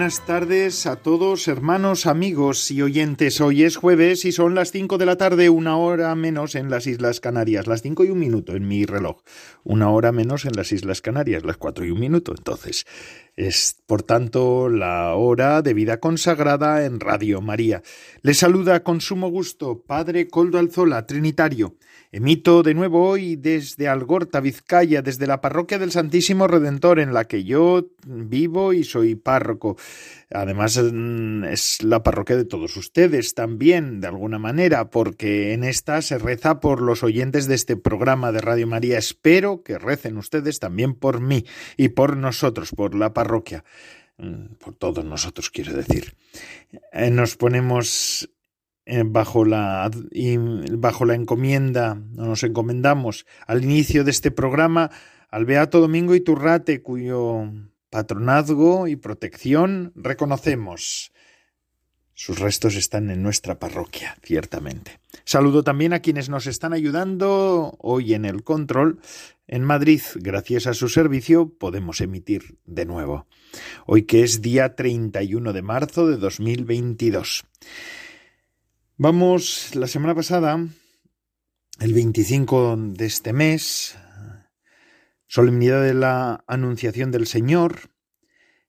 Buenas tardes a todos, hermanos, amigos y oyentes. Hoy es jueves y son las cinco de la tarde, una hora menos en las Islas Canarias, las cinco y un minuto en mi reloj, una hora menos en las Islas Canarias, las cuatro y un minuto. Entonces, es por tanto la hora de vida consagrada en Radio María. Les saluda con sumo gusto Padre Coldo Alzola, Trinitario. Emito de nuevo hoy desde Algorta, Vizcaya, desde la parroquia del Santísimo Redentor, en la que yo vivo y soy párroco. Además, mm, es la parroquia de todos ustedes también, de alguna manera, porque en esta se reza por los oyentes de este programa de Radio María. Espero que recen ustedes también por mí y por nosotros, por la parroquia mm, por todos nosotros, quiero decir. Eh, nos ponemos bajo la, bajo la encomienda, nos encomendamos al inicio de este programa al Beato Domingo Iturrate, cuyo patronazgo y protección reconocemos. Sus restos están en nuestra parroquia, ciertamente. Saludo también a quienes nos están ayudando hoy en el control. En Madrid, gracias a su servicio, podemos emitir de nuevo. Hoy que es día 31 de marzo de 2022. Vamos, la semana pasada, el 25 de este mes, solemnidad de la Anunciación del Señor,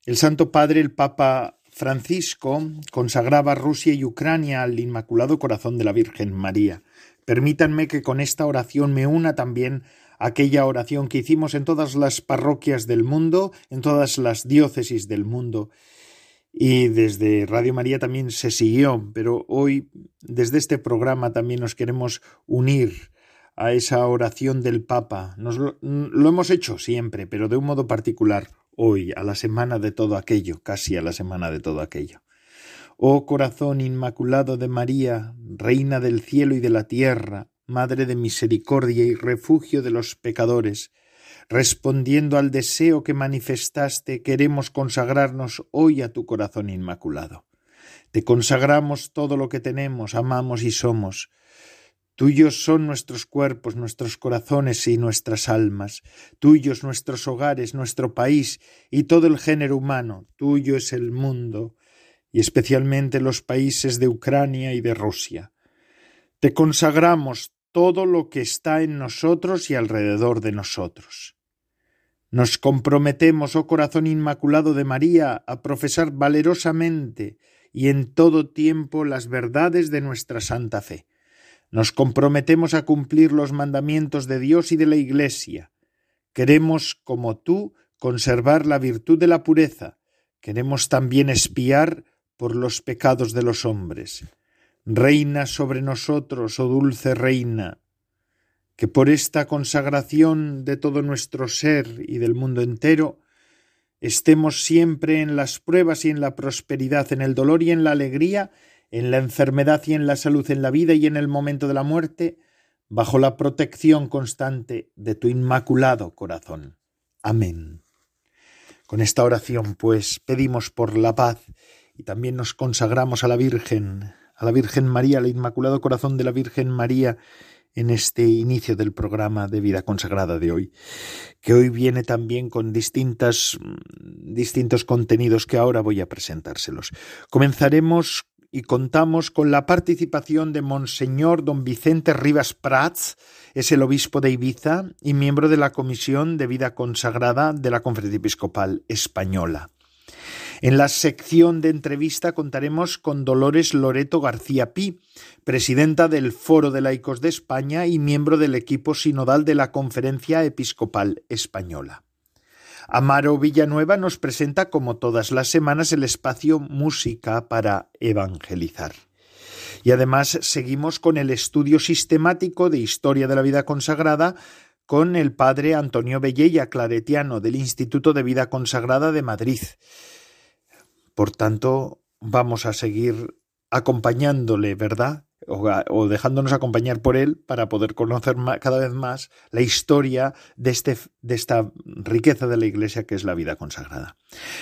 el Santo Padre, el Papa Francisco, consagraba Rusia y Ucrania al Inmaculado Corazón de la Virgen María. Permítanme que con esta oración me una también aquella oración que hicimos en todas las parroquias del mundo, en todas las diócesis del mundo, y desde Radio María también se siguió, pero hoy desde este programa también nos queremos unir a esa oración del Papa. Nos lo, hemos hecho siempre, pero de un modo particular hoy, a la semana de todo aquello, casi a la semana de todo aquello. Oh corazón inmaculado de María, Reina del cielo y de la tierra, Madre de misericordia y refugio de los pecadores, Respondiendo al deseo que manifestaste, queremos consagrarnos hoy a tu corazón inmaculado. Te consagramos todo lo que tenemos, amamos y somos. Tuyos son nuestros cuerpos, nuestros corazones y nuestras almas, tuyos nuestros hogares, nuestro país y todo el género humano, tuyo es el mundo, y especialmente los países de Ucrania y de Rusia. Te consagramos todo lo que está en nosotros y alrededor de nosotros. Nos comprometemos, oh corazón inmaculado de María, a profesar valerosamente y en todo tiempo las verdades de nuestra santa fe. Nos comprometemos a cumplir los mandamientos de Dios y de la Iglesia. Queremos, como tú, conservar la virtud de la pureza. Queremos también espiar por los pecados de los hombres. Reina sobre nosotros, oh dulce Reina, que por esta consagración de todo nuestro ser y del mundo entero, estemos siempre en las pruebas y en la prosperidad, en el dolor y en la alegría, en la enfermedad y en la salud, en la vida y en el momento de la muerte, bajo la protección constante de tu inmaculado corazón. Amén. Con esta oración, pues, pedimos por la paz y también nos consagramos a la Virgen, a la Virgen María, al Inmaculado Corazón de la Virgen María, en este inicio del programa de vida consagrada de hoy, que hoy viene también con distintas, mm, distintos contenidos que ahora voy a presentárselos. Comenzaremos y contamos con la participación de Monseñor don Vicente Rivas Prats, es el obispo de Ibiza y miembro de la Comisión de Vida Consagrada de la Conferencia Episcopal Española. En la sección de entrevista contaremos con Dolores Loreto García Pi, presidenta del Foro de Laicos de España y miembro del equipo sinodal de la Conferencia Episcopal Española. Amaro Villanueva nos presenta como todas las semanas el espacio Música para Evangelizar. Y además seguimos con el estudio sistemático de Historia de la Vida Consagrada con el padre Antonio Bellella Claretiano del Instituto de Vida Consagrada de Madrid. Por tanto, vamos a seguir acompañándole, ¿verdad? O, dejándonos acompañar por él para poder conocer cada vez más la historia de, este, de esta riqueza de la Iglesia que es la vida consagrada.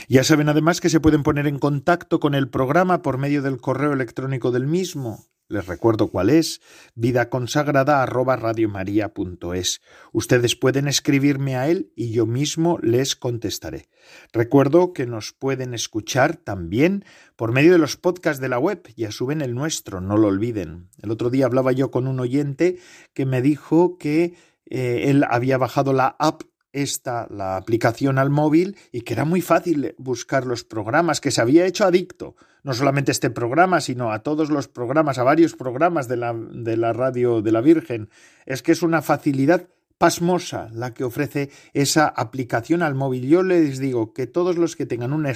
Ya saben además que se pueden poner en contacto con el programa por medio del correo electrónico del mismo, les recuerdo cuál es, vidaconsagrada@radiomaria.es. Ustedes pueden escribirme a él y yo mismo les contestaré. Recuerdo que nos pueden escuchar también por medio de los podcasts de la web, ya suben el nuestro, no lo olviden. El otro día hablaba yo con un oyente que me dijo que eh, él había bajado la app esta, la aplicación al móvil, y que era muy fácil buscar los programas, que se había hecho adicto no solamente este programa, sino a todos los programas, a varios programas de la, de la radio de la Virgen. Es que es una facilidad pasmosa la que ofrece esa aplicación al móvil. Yo les digo que todos los que tengan un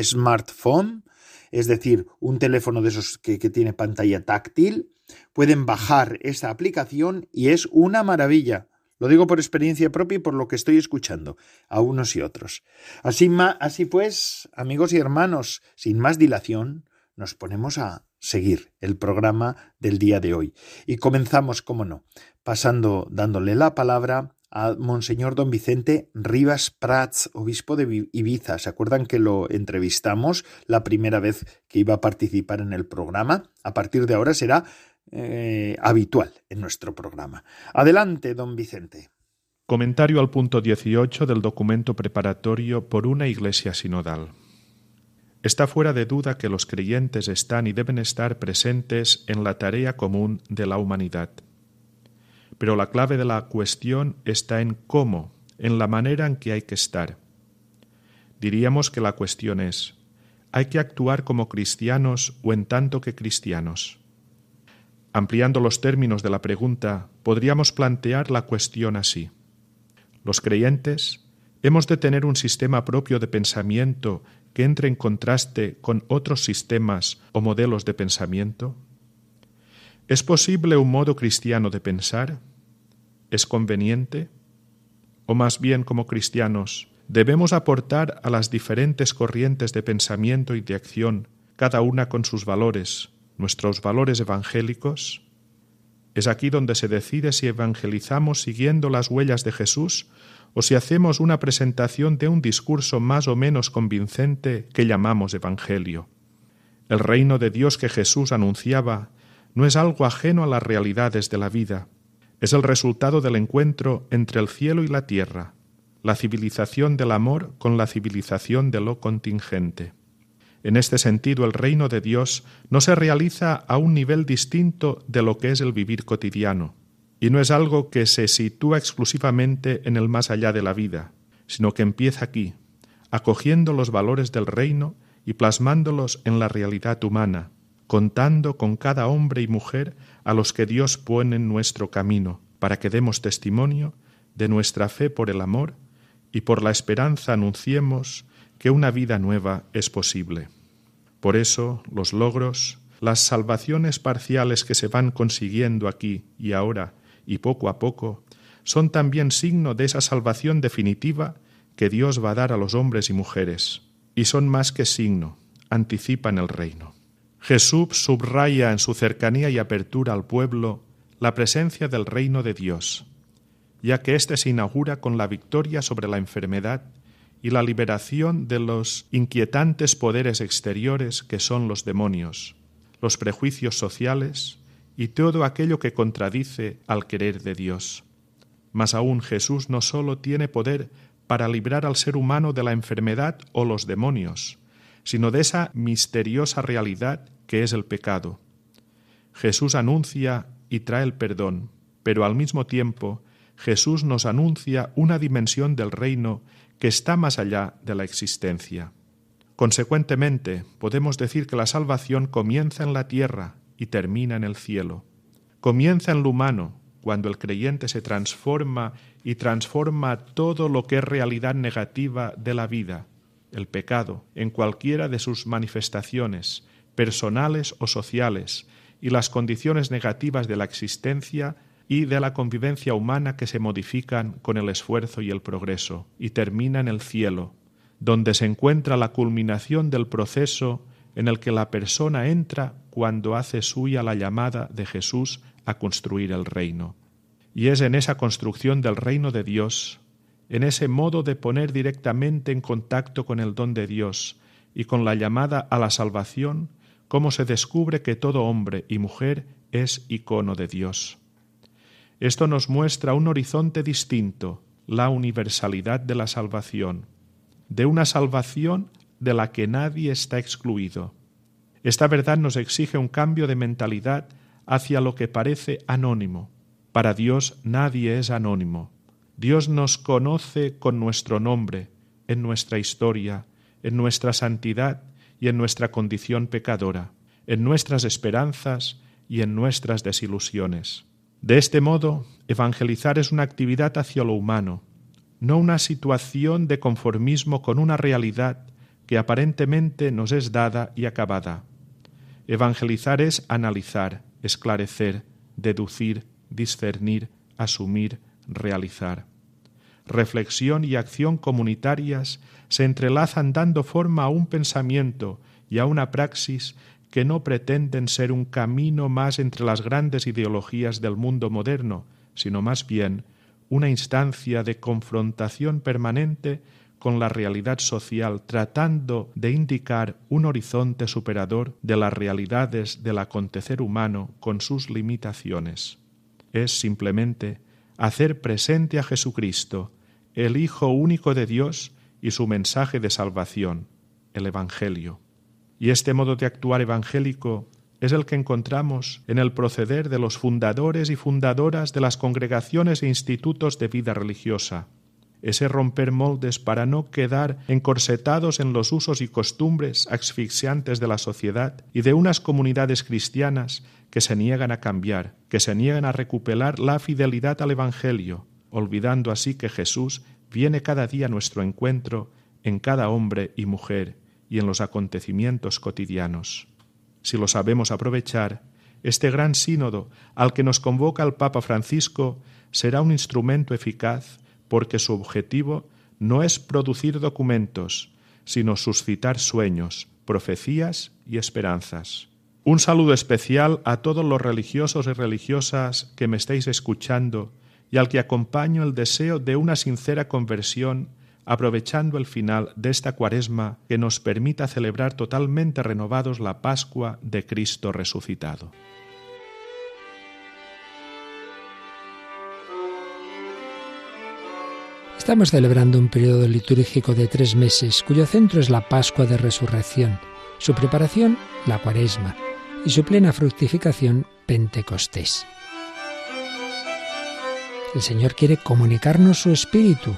smartphone, es decir, un teléfono de esos que, que tiene pantalla táctil, pueden bajar esa aplicación y es una maravilla. Lo digo por experiencia propia y por lo que estoy escuchando a unos y otros. Así, así pues, amigos y hermanos, sin más dilación, nos ponemos a seguir el programa del día de hoy. Y comenzamos, como no, pasando, dándole la palabra a Monseñor Don Vicente Rivas Prats, obispo de Ibiza. ¿Se acuerdan que lo entrevistamos la primera vez que iba a participar en el programa? A partir de ahora será eh, habitual en nuestro programa. Adelante, don Vicente. Comentario al punto 18 del documento preparatorio por una iglesia sinodal. Está fuera de duda que los creyentes están y deben estar presentes en la tarea común de la humanidad. Pero la clave de la cuestión está en cómo, en la manera en que hay que estar. Diríamos que la cuestión es, ¿hay que actuar como cristianos o en tanto que cristianos? Ampliando los términos de la pregunta, podríamos plantear la cuestión así. Los creyentes hemos de tener un sistema propio de pensamiento que entre en contraste con otros sistemas o modelos de pensamiento? ¿Es posible un modo cristiano de pensar? ¿Es conveniente? O más bien como cristianos, debemos aportar a las diferentes corrientes de pensamiento y de acción, cada una con sus valores, nuestros valores evangélicos, es aquí donde se decide si evangelizamos siguiendo las huellas de Jesús o si hacemos una presentación de un discurso más o menos convincente que llamamos Evangelio. El reino de Dios que Jesús anunciaba no es algo ajeno a las realidades de la vida, es el resultado del encuentro entre el cielo y la tierra, la civilización del amor con la civilización de lo contingente. En este sentido, el reino de Dios no se realiza a un nivel distinto de lo que es el vivir cotidiano, y no es algo que se sitúa exclusivamente en el más allá de la vida, sino que empieza aquí, acogiendo los valores del reino y plasmándolos en la realidad humana, contando con cada hombre y mujer a los que Dios pone en nuestro camino, para que demos testimonio de nuestra fe por el amor y por la esperanza anunciemos que una vida nueva es posible. Por eso los logros, las salvaciones parciales que se van consiguiendo aquí y ahora y poco a poco, son también signo de esa salvación definitiva que Dios va a dar a los hombres y mujeres, y son más que signo, anticipan el reino. Jesús subraya en su cercanía y apertura al pueblo la presencia del reino de Dios, ya que éste se inaugura con la victoria sobre la enfermedad y la liberación de los inquietantes poderes exteriores que son los demonios, los prejuicios sociales y todo aquello que contradice al querer de Dios. Mas aún Jesús no sólo tiene poder para librar al ser humano de la enfermedad o los demonios, sino de esa misteriosa realidad que es el pecado. Jesús anuncia y trae el perdón, pero al mismo tiempo Jesús nos anuncia una dimensión del reino que está más allá de la existencia. Consecuentemente, podemos decir que la salvación comienza en la tierra y termina en el cielo. Comienza en lo humano, cuando el creyente se transforma y transforma todo lo que es realidad negativa de la vida, el pecado, en cualquiera de sus manifestaciones, personales o sociales, y las condiciones negativas de la existencia y de la convivencia humana que se modifican con el esfuerzo y el progreso, y termina en el cielo, donde se encuentra la culminación del proceso en el que la persona entra cuando hace suya la llamada de Jesús a construir el reino. Y es en esa construcción del reino de Dios, en ese modo de poner directamente en contacto con el don de Dios y con la llamada a la salvación, como se descubre que todo hombre y mujer es icono de Dios. Esto nos muestra un horizonte distinto, la universalidad de la salvación, de una salvación de la que nadie está excluido. Esta verdad nos exige un cambio de mentalidad hacia lo que parece anónimo. Para Dios nadie es anónimo. Dios nos conoce con nuestro nombre, en nuestra historia, en nuestra santidad y en nuestra condición pecadora, en nuestras esperanzas y en nuestras desilusiones. De este modo, evangelizar es una actividad hacia lo humano, no una situación de conformismo con una realidad que aparentemente nos es dada y acabada. Evangelizar es analizar, esclarecer, deducir, discernir, asumir, realizar. Reflexión y acción comunitarias se entrelazan dando forma a un pensamiento y a una praxis que no pretenden ser un camino más entre las grandes ideologías del mundo moderno, sino más bien una instancia de confrontación permanente con la realidad social, tratando de indicar un horizonte superador de las realidades del acontecer humano con sus limitaciones. Es simplemente hacer presente a Jesucristo, el Hijo único de Dios, y su mensaje de salvación, el Evangelio. Y este modo de actuar evangélico es el que encontramos en el proceder de los fundadores y fundadoras de las congregaciones e institutos de vida religiosa, ese romper moldes para no quedar encorsetados en los usos y costumbres asfixiantes de la sociedad y de unas comunidades cristianas que se niegan a cambiar, que se niegan a recuperar la fidelidad al Evangelio, olvidando así que Jesús viene cada día a nuestro encuentro en cada hombre y mujer y en los acontecimientos cotidianos. Si lo sabemos aprovechar, este gran sínodo al que nos convoca el Papa Francisco será un instrumento eficaz porque su objetivo no es producir documentos, sino suscitar sueños, profecías y esperanzas. Un saludo especial a todos los religiosos y religiosas que me estáis escuchando y al que acompaño el deseo de una sincera conversión aprovechando el final de esta cuaresma que nos permita celebrar totalmente renovados la Pascua de Cristo resucitado. Estamos celebrando un periodo litúrgico de tres meses cuyo centro es la Pascua de Resurrección, su preparación la Cuaresma y su plena fructificación Pentecostés. El Señor quiere comunicarnos su espíritu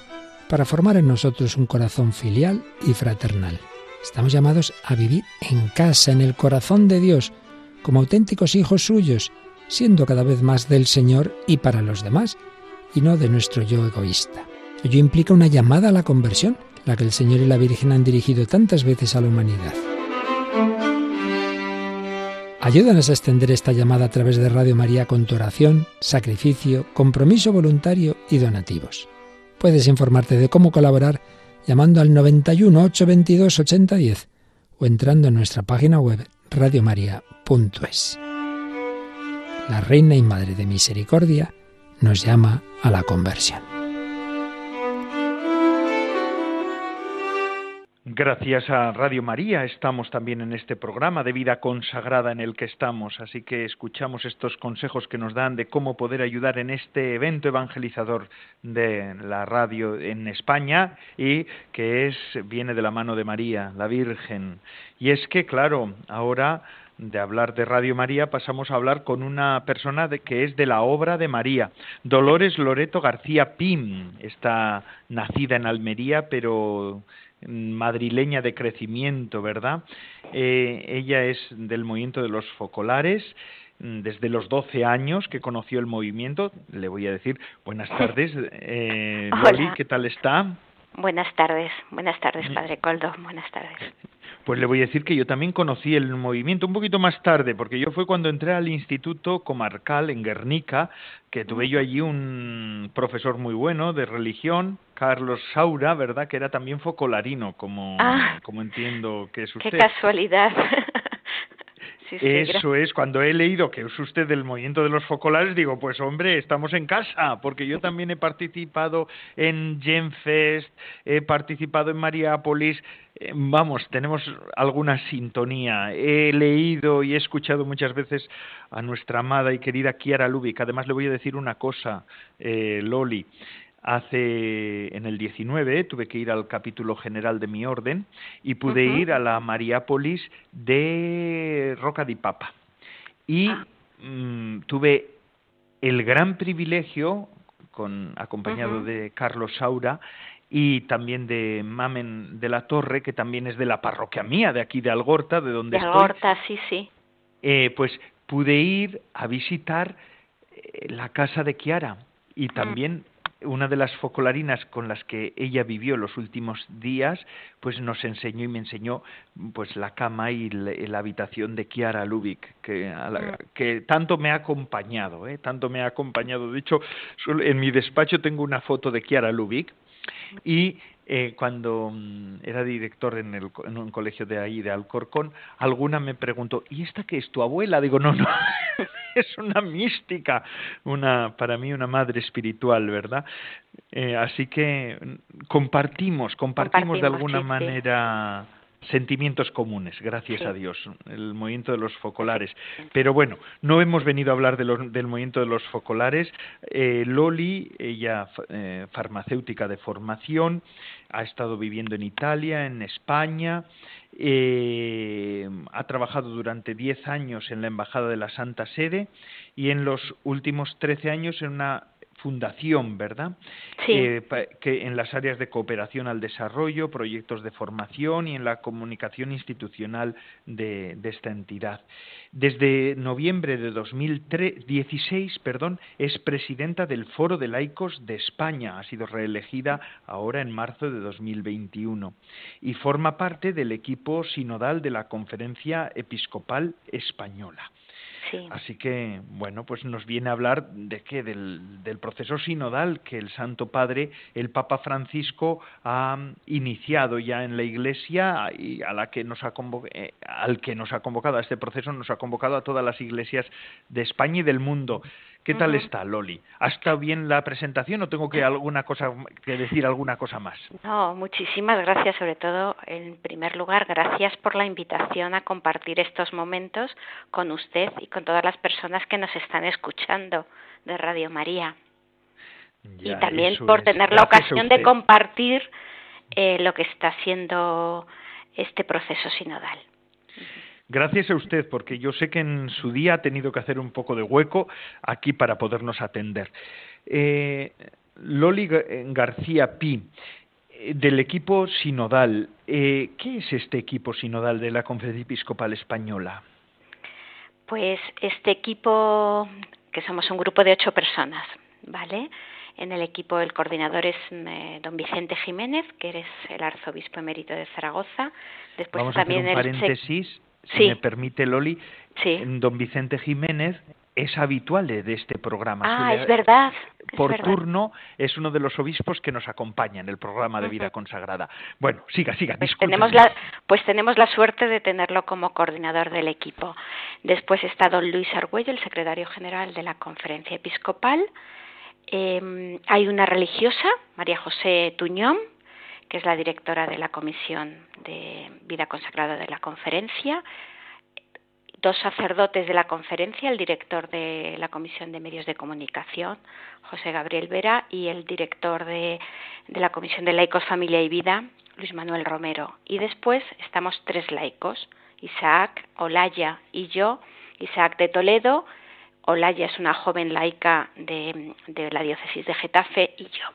para formar en nosotros un corazón filial y fraternal. Estamos llamados a vivir en casa, en el corazón de Dios, como auténticos hijos suyos, siendo cada vez más del Señor y para los demás, y no de nuestro yo egoísta. Ello implica una llamada a la conversión, la que el Señor y la Virgen han dirigido tantas veces a la humanidad. Ayúdanos a extender esta llamada a través de Radio María con tu oración, sacrificio, compromiso voluntario y donativos. Puedes informarte de cómo colaborar llamando al 91 822 8010 o entrando en nuestra página web radiomaria.es. La Reina y Madre de Misericordia nos llama a la conversión. Gracias a Radio María estamos también en este programa de vida consagrada en el que estamos, así que escuchamos estos consejos que nos dan de cómo poder ayudar en este evento evangelizador de la radio en España y que es viene de la mano de María, la Virgen. Y es que claro, ahora de hablar de Radio María pasamos a hablar con una persona que es de la obra de María. Dolores Loreto García Pim está nacida en Almería, pero madrileña de crecimiento, ¿verdad? Eh, ella es del movimiento de los focolares, mm, desde los 12 años que conoció el movimiento. Le voy a decir buenas tardes, eh, Loli, ¿qué tal está? Buenas tardes, buenas tardes. Padre Coldo, buenas tardes. Pues le voy a decir que yo también conocí el movimiento un poquito más tarde, porque yo fue cuando entré al Instituto Comarcal en Guernica, que tuve yo allí un profesor muy bueno de religión, Carlos Saura, ¿verdad? Que era también focolarino, como, ah, como entiendo que es usted. Qué casualidad. Eso es, cuando he leído que es usted del movimiento de los focolares, digo, pues hombre, estamos en casa, porque yo también he participado en Genfest, he participado en Mariápolis, vamos, tenemos alguna sintonía. He leído y he escuchado muchas veces a nuestra amada y querida Kiara Lubick. Además, le voy a decir una cosa, eh, Loli hace en el 19 tuve que ir al capítulo general de mi orden y pude ir a la Mariápolis de Roca di Papa y ah. mm, tuve el gran privilegio con acompañado de Carlos Saura y también de Mamen de la Torre que también es de la parroquia mía de aquí de Algorta de donde de Algorta sí sí eh, pues pude ir a visitar eh, la casa de Kiara y mm. también una de las focolarinas con las que ella vivió los últimos días, pues nos enseñó y me enseñó pues la cama y la, habitación de Kiara Lubick, que, mm. que tanto me ha acompañado, ¿eh? tanto me ha acompañado. De hecho, en mi despacho tengo una foto de Kiara Lubick y eh, cuando mm, era director en, el, en un colegio de ahí, de Alcorcón, alguna me preguntó, ¿y esta qué es tu abuela? Digo, no, no, es una mística, una, para mí una madre espiritual, ¿verdad? Eh, así que mm, compartimos, compartimos, de alguna manera sentimientos comunes, gracias a Dios, el movimiento de los focolares. Pero bueno, no hemos venido a hablar de del movimiento de los focolares. Eh, Loli, ella eh, farmacéutica de formación, ha estado viviendo en Italia, en España, eh, ha trabajado durante diez años en la Embajada de la Santa Sede y en los últimos trece años en una fundación, ¿verdad? Sí. Eh, que en las áreas de cooperación al desarrollo, proyectos de formación y en la comunicación institucional de, de esta entidad. Desde noviembre de 2016, perdón, es presidenta del Foro de Laicos de España. Ha sido reelegida ahora en marzo de 2021 y forma parte del equipo sinodal de la Conferencia Episcopal Española. Así que, bueno, pues nos viene a hablar de qué, del, del, proceso sinodal que el Santo Padre, el Papa Francisco, ha iniciado ya en la Iglesia y a la que nos ha eh, al que nos ha convocado a este proceso, nos ha convocado a todas las iglesias de España y del mundo. ¿Qué tal está, Loli? ¿Ha estado bien la presentación o tengo que alguna cosa que decir alguna cosa más? No, muchísimas gracias, sobre todo en primer lugar, gracias por la invitación a compartir estos momentos con usted y con todas las personas que nos están escuchando de Radio María. y también por tener la ocasión de compartir eh, lo que está haciendo este proceso sinodal. Gracias a usted, porque yo sé que en su día ha tenido que hacer un poco de hueco aquí para podernos atender. Eh, Loli García Pi, eh, del equipo sinodal. Eh, ¿Qué es este equipo sinodal de la Conferencia Episcopal Española? Pues este equipo, que somos un grupo de ocho personas, ¿vale? En el equipo el coordinador es don Vicente Jiménez, que eres el arzobispo emérito de Zaragoza. Después Vamos también a hacer un paréntesis si me permite Loli, don Vicente Jiménez es habitual de este programa. Ah, es verdad. por turno es uno de los obispos que nos acompaña en el programa de vida consagrada. Bueno, siga, siga. Pues tenemos, la, pues tenemos la suerte de tenerlo como coordinador del equipo. Después está don Luis Argüello, el secretario general de la Conferencia Episcopal. Em, hay una religiosa, María José Tuñón, que es la directora de la Comisión de Vida Consagrada de la Conferencia, dos sacerdotes de la conferencia, el director de la Comisión de Medios de Comunicación, José Gabriel Vera, y el director de, la Comisión de Laicos, Familia y Vida, Luis Manuel Romero. Y después estamos tres laicos, Isaac, Olaya y yo, Isaac de Toledo, Olaya es una joven laica de la diócesis de Getafe y yo.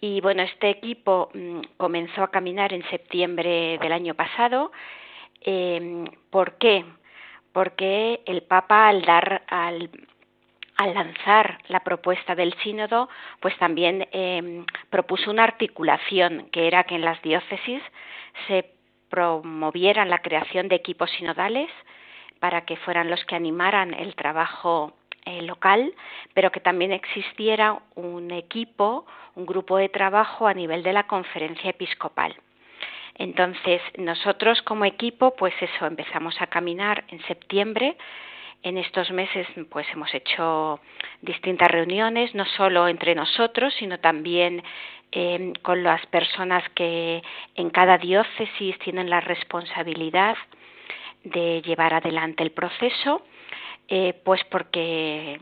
Y bueno, este equipo mm, comenzó a caminar en septiembre del año pasado. Eh, ¿Por qué? Porque el Papa al dar al, lanzar la propuesta del sínodo, pues también em, propuso una articulación, que era que en las diócesis se promovieran la creación de equipos sinodales para que fueran los que animaran el trabajo eh, local, pero que también existiera un equipo, un grupo de trabajo a nivel de la conferencia episcopal. Entonces, nosotros como equipo, pues eso, empezamos a caminar en septiembre. En estos meses, pues hemos hecho distintas reuniones, no solo entre nosotros, sino también eh, con las personas que en cada diócesis tienen la responsabilidad de llevar adelante el proceso, eh, pues porque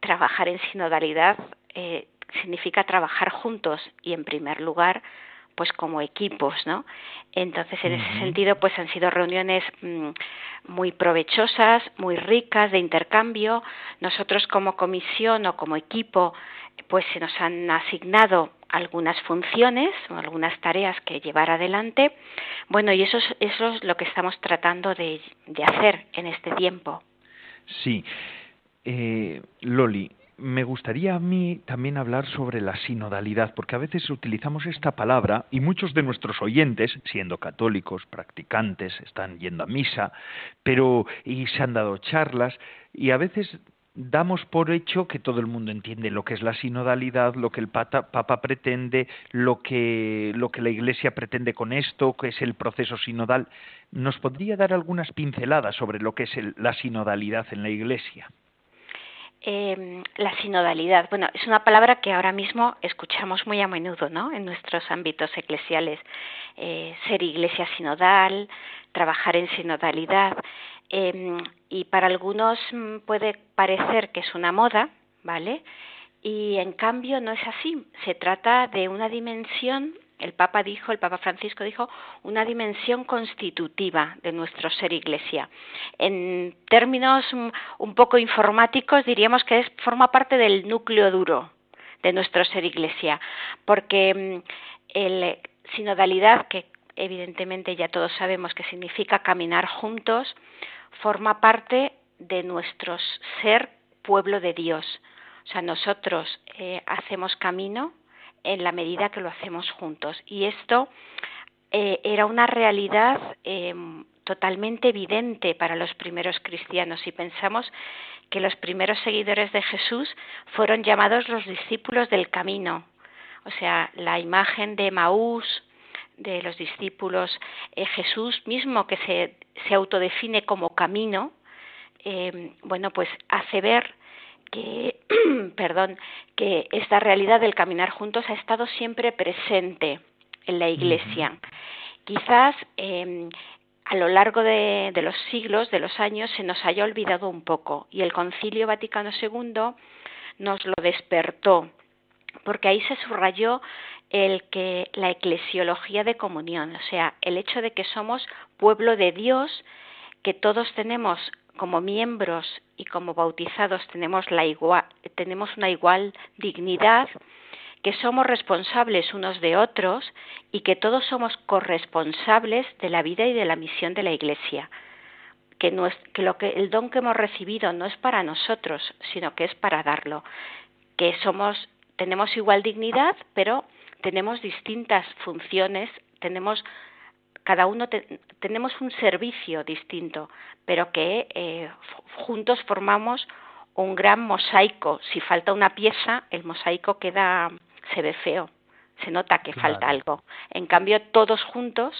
trabajar en sinodalidad eh, significa trabajar juntos y en primer lugar pues como equipos, ¿no? Entonces, en ese sentido, pues han sido reuniones mm, muy provechosas, muy ricas de intercambio. Nosotros como comisión o como equipo, pues se nos han asignado algunas funciones o algunas tareas que llevar adelante. Bueno, y eso es, eso es lo que estamos tratando de, de hacer en este tiempo. Sí. Eh, Loli, me gustaría a mí también hablar sobre la sinodalidad, porque a veces utilizamos esta palabra y muchos de nuestros oyentes, siendo católicos, practicantes, están yendo a misa, pero y se han dado charlas y a veces damos por hecho que todo el mundo entiende lo que es la sinodalidad, lo que el Papa pretende, lo que, lo que la Iglesia pretende con esto, que es el proceso sinodal. ¿Nos podría dar algunas pinceladas sobre lo que es la sinodalidad en la Iglesia? Eh, la sinodalidad. Bueno, es una palabra que ahora mismo escuchamos muy a menudo, ¿no? En nuestros ámbitos eclesiales. Eh, ser iglesia sinodal, trabajar en sinodalidad. Eh, y para algunos mm, puede parecer que es una moda, ¿vale? Y en cambio no es así. Se trata de una dimensión el Papa dijo, el Papa Francisco dijo, una dimensión constitutiva de nuestro ser iglesia. En términos un poco informáticos diríamos que es, forma parte del núcleo duro de nuestro ser iglesia, porque mm, el sinodalidad, que evidentemente ya todos sabemos que significa caminar juntos, forma parte de nuestro ser pueblo de Dios. O sea, nosotros eh, hacemos camino en la medida que lo hacemos juntos. Y esto eh, era una realidad em, totalmente evidente para los primeros cristianos y pensamos que los primeros seguidores de Jesús fueron llamados los discípulos del camino. O sea, la imagen de Maús, de los discípulos, eh, Jesús mismo que se, se autodefine como camino, em, bueno, pues hace ver que, perdón, que esta realidad del caminar juntos ha estado siempre presente en la Iglesia. Quizás eh, a lo largo de, de, los siglos, de los años, se nos haya olvidado un poco y el Concilio Vaticano II nos lo despertó, porque ahí se subrayó el que la eclesiología de comunión, o sea, el hecho de que somos pueblo de Dios, que todos tenemos como miembros y como bautizados tenemos, la igual, tenemos una igual dignidad, que somos responsables unos de otros y que todos somos corresponsables de la vida y de la misión de la Iglesia. Que, que, lo que el don que hemos recibido no es para nosotros, sino que es para darlo. Que somos, tenemos igual dignidad, pero tenemos distintas funciones, tenemos cada uno tenemos un servicio distinto, pero que eh, juntos formamos un gran mosaico. Si falta una pieza, el mosaico queda, se ve feo, se nota que falta algo. En cambio, todos juntos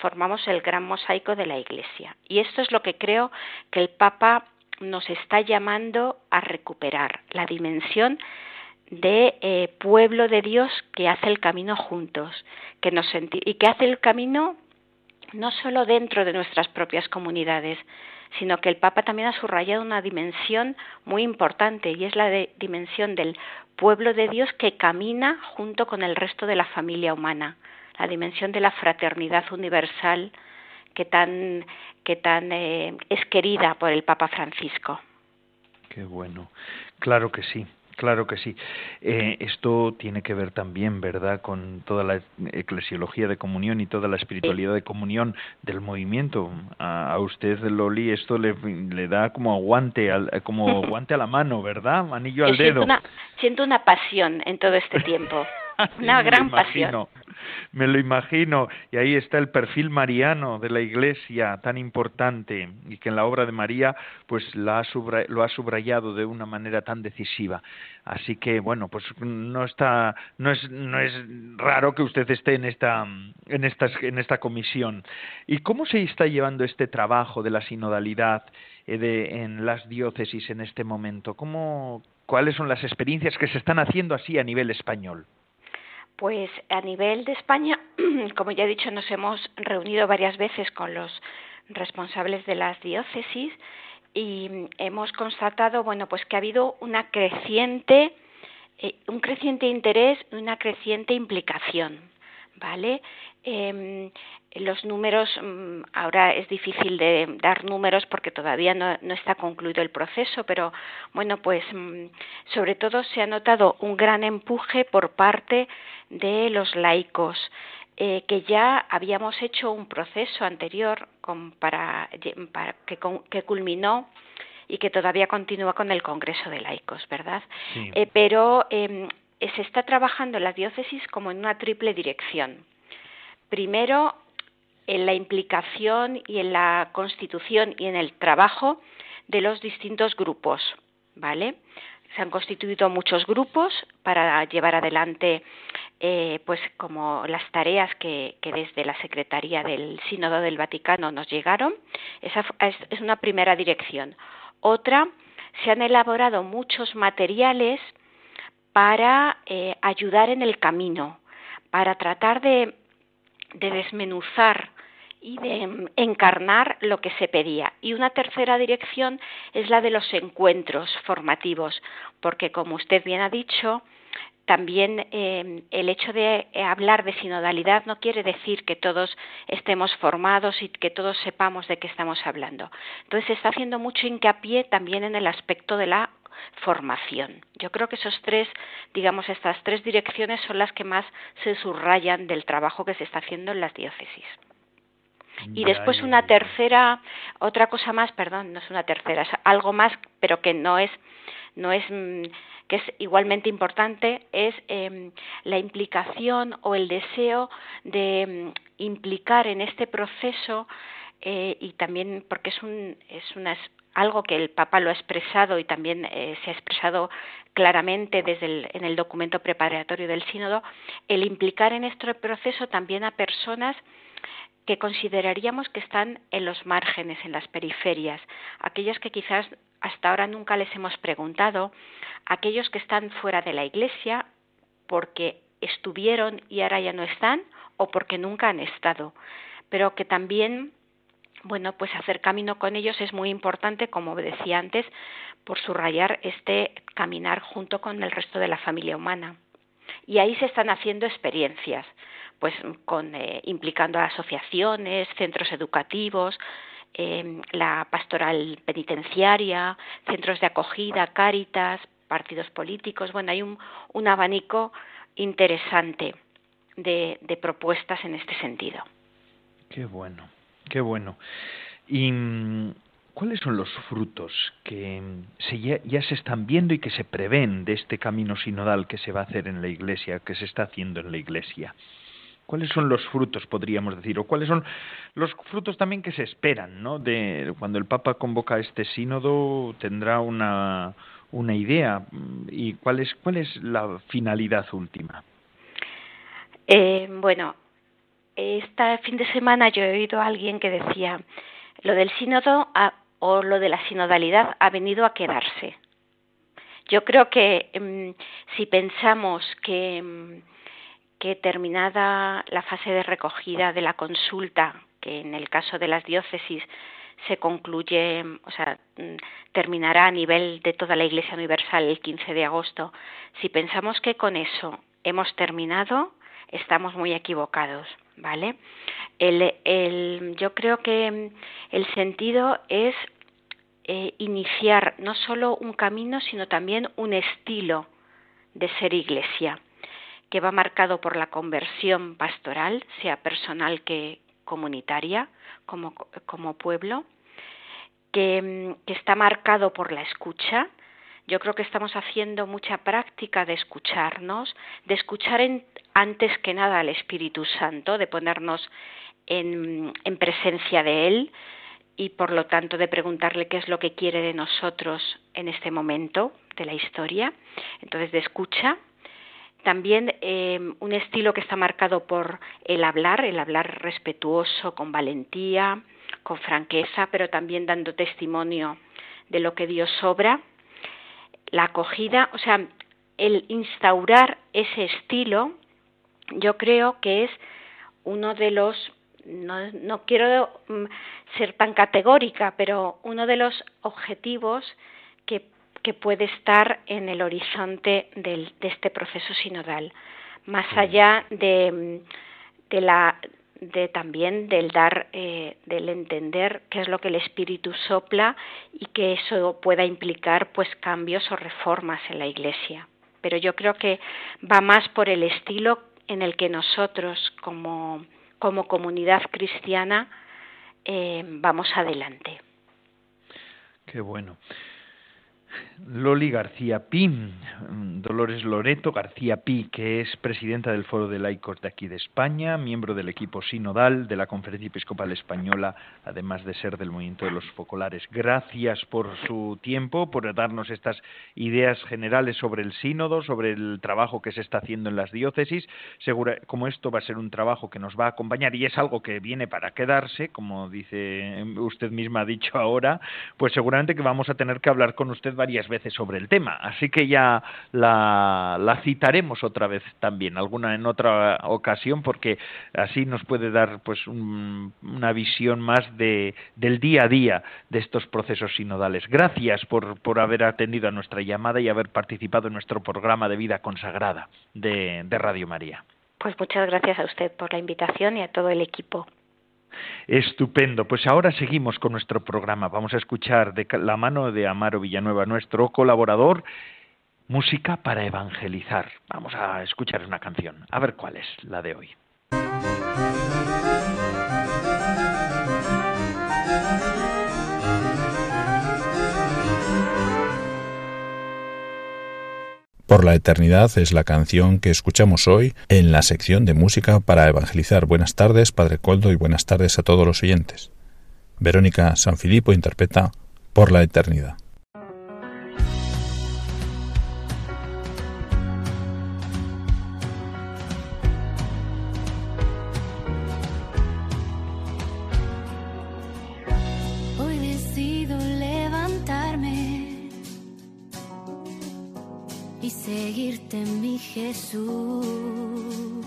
formamos el gran mosaico de la Iglesia. Y esto es lo que creo que el Papa nos está llamando a recuperar, la dimensión de eh, pueblo de Dios que hace el camino juntos, que nos y que hace el camino no solo dentro de nuestras propias comunidades, sino que el Papa también ha subrayado una dimensión muy importante y es la dimensión del pueblo de Dios que camina junto con el resto de la familia humana, la dimensión de la fraternidad universal que tan, que tan eh, es querida por el Papa Francisco. Qué bueno, claro que sí. Claro que sí. Eh, esto tiene que ver también, ¿verdad?, con toda la eclesiología de comunión y toda la espiritualidad de comunión del movimiento. A, usted, Loli, esto le, le da como aguante, al, como guante a la mano, ¿verdad? Manillo al dedo. Siento una, siento una pasión en todo este tiempo. Una gran pasión. me lo imagino. Y ahí está el perfil mariano de la Iglesia tan importante y que en la obra de María pues la ha lo ha subrayado de una manera tan decisiva. Así que bueno, pues no está no es no es raro que usted esté en esta en esta en esta comisión. ¿Y cómo se está llevando este trabajo de la sinodalidad eh, de, en las diócesis en este momento? ¿Cómo cuáles son las experiencias que se están haciendo así a nivel español? Pues a nivel de España, como ya he dicho, nos hemos reunido varias veces con los responsables de las diócesis y hemos constatado, bueno, pues que ha habido una creciente, eh, un creciente interés y una creciente implicación, ¿vale? Eh, los números, mm, ahora es difícil de dar números porque todavía no, no, está concluido el proceso, pero bueno, pues mm, sobre todo se ha notado un gran empuje por parte de los laicos. Eh, que ya habíamos hecho un proceso anterior con, para, para, que, que, culminó y que todavía continúa con el Congreso de Laicos, ¿verdad? Eh, pero eh, se está trabajando en la diócesis como en una triple dirección. Primero, en la implicación y en la constitución y en el trabajo de los distintos grupos, ¿vale? Se han constituido muchos grupos para llevar adelante, eh, pues, como las tareas que, desde la Secretaría del Sínodo del Vaticano nos llegaron. Esa es una primera dirección. Otra, se han elaborado muchos materiales para eh, ayudar en el camino, para tratar de desmenuzar y de encarnar lo que se pedía. Y una tercera dirección es la de los encuentros formativos, porque como usted bien ha dicho, también eh, el hecho de hablar de sinodalidad no quiere decir que todos estemos formados y que todos sepamos de qué estamos hablando. Entonces se está haciendo mucho hincapié también en el aspecto de la formación. Yo creo que esos tres, digamos, estas tres direcciones son las que más se subrayan del trabajo que se está haciendo en las diócesis. Y después una tercera, otra cosa más, perdón, no es una tercera, es algo más, pero que no es, no es, mm, que es igualmente importante, es em, la implicación o el deseo de mm, implicar en este proceso eh, y también porque es un, es una, algo que el Papa lo ha expresado y también eh, se ha expresado claramente desde el, en el documento preparatorio del sínodo, el implicar en este proceso también a personas que consideraríamos que están en los márgenes, en las periferias, aquellos que quizás hasta ahora nunca les hemos preguntado, aquellos que están fuera de la Iglesia porque estuvieron y ahora ya no están o porque nunca han estado, pero que también bueno, pues hacer camino con ellos es muy importante, como decía antes, por subrayar este caminar junto con el resto de la familia humana. Y ahí se están haciendo experiencias pues con, eh, implicando a asociaciones, centros educativos, em, la pastoral penitenciaria, centros de acogida, cáritas, partidos políticos. Bueno, hay un, un abanico interesante de, propuestas en este sentido. Qué bueno, qué bueno. ¿Y mm, cuáles son los frutos que se, ya, ya, se están viendo y que se prevén de este camino sinodal que se va a hacer en la Iglesia, que se está haciendo en la Iglesia? ¿Cuáles son los frutos, podríamos decir? ¿O cuáles son los frutos también que se esperan, ¿no? De cuando el Papa convoca este sínodo, tendrá una, una idea. ¿Y cuál es, cuál es la finalidad última? Eh, bueno, este fin de semana yo he oído a alguien que decía, lo del sínodo o lo de la sinodalidad ha venido a quedarse. Yo creo que mm, si pensamos que mm, que terminada la fase de recogida de la consulta, que en el caso de las diócesis se concluye, o sea, mm, terminará a nivel de toda la Iglesia Universal el 15 de agosto, si pensamos que con eso hemos terminado, estamos muy equivocados, ¿vale? Yo creo que el sentido es eh, iniciar no solo un camino, sino también un estilo de ser iglesia que va marcado por la conversión pastoral, sea personal que comunitaria, como, como pueblo, que, que, está marcado por la escucha, yo creo que estamos haciendo mucha práctica de escucharnos, de escuchar antes que nada al Espíritu Santo, de ponernos en, en presencia de Él y por lo tanto de preguntarle qué es lo que quiere de nosotros en este momento de la historia. Entonces, de escucha. También eh, un estilo que está marcado por el hablar, el hablar respetuoso, con valentía, con franqueza, pero también dando testimonio de lo que Dios obra. La acogida, o sea, el instaurar ese estilo, yo creo que es uno de los no, no quiero mm, ser tan categórica, pero uno de los objetivos que, puede estar en el horizonte del, de este proceso sinodal, más allá de, de la de también del dar eh, del entender qué es lo que el espíritu sopla y que eso pueda implicar pues cambios o reformas en la iglesia pero yo creo que va más por el estilo en el que nosotros como como comunidad cristiana eh, vamos adelante. Qué bueno. Loli García Pi, Dolores Loreto García Pi, que es presidenta del Foro de Laicos de aquí de España, miembro del equipo sinodal de la Conferencia Episcopal Española, además de ser del movimiento de los focolares. Gracias por su tiempo, por darnos estas ideas generales sobre el sínodo, sobre el trabajo que se está haciendo en las diócesis. Segura, como esto va a ser un trabajo que nos va a acompañar y es algo que viene para quedarse, como dice usted misma ha dicho ahora, pues seguramente que vamos a tener que hablar con usted varias veces sobre el tema, así que ya la, citaremos otra vez también, alguna en otra ocasión, porque así nos puede dar pues una visión más de, del día a día de estos procesos sinodales. Gracias por, por haber atendido a nuestra llamada y haber participado en nuestro programa de vida consagrada de, de Radio María. Pues muchas gracias a usted por la invitación y a todo el equipo. Estupendo. Pues ahora seguimos con nuestro programa. Vamos a escuchar de la mano de Amaro Villanueva, nuestro colaborador, música para evangelizar. Vamos a escuchar una canción. A ver cuál es la de hoy. Por la eternidad es la canción que escuchamos hoy en la sección de música para evangelizar. Buenas tardes, Padre Coldo, y buenas tardes a todos los oyentes. Verónica Sanfilippo interpreta Por la eternidad. Jesús.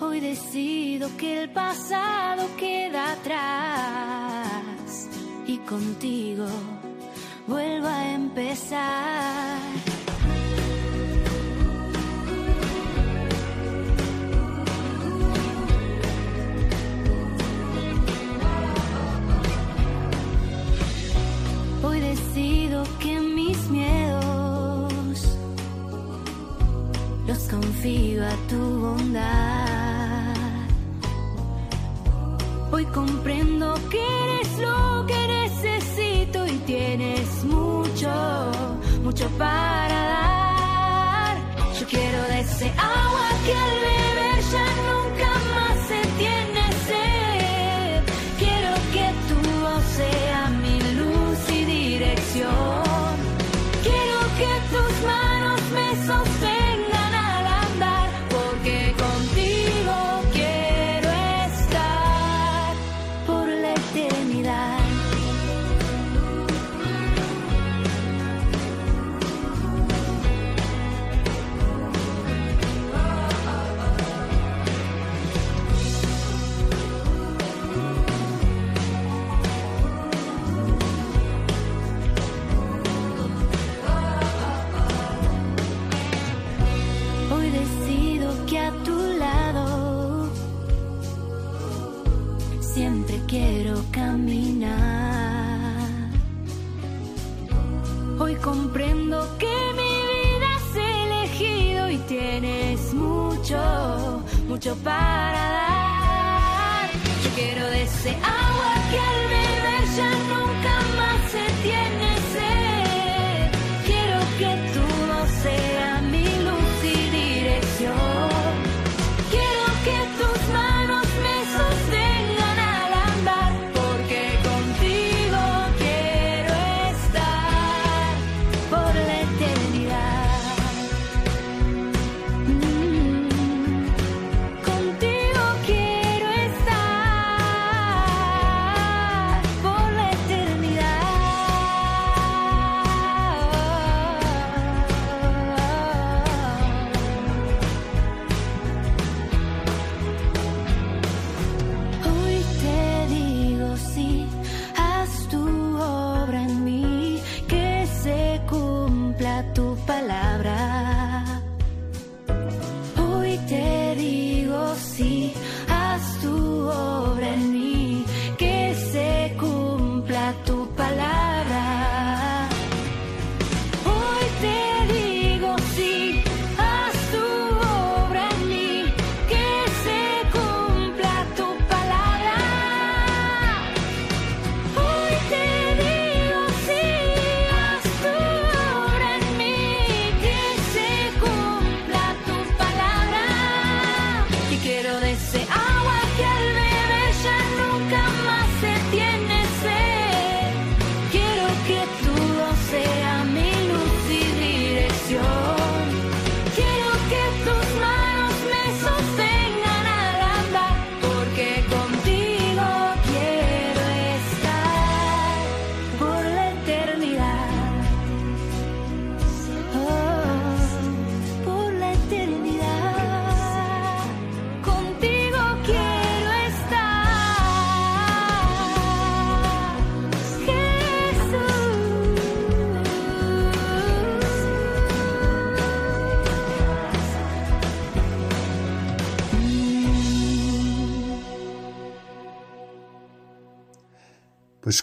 Hoy decido que el pasado queda atrás y contigo vuelvo a empezar. Confío tu bondad. Hoy comprendo que eres lo que necesito y tienes mucho, mucho para dar. Yo quiero de ese agua que al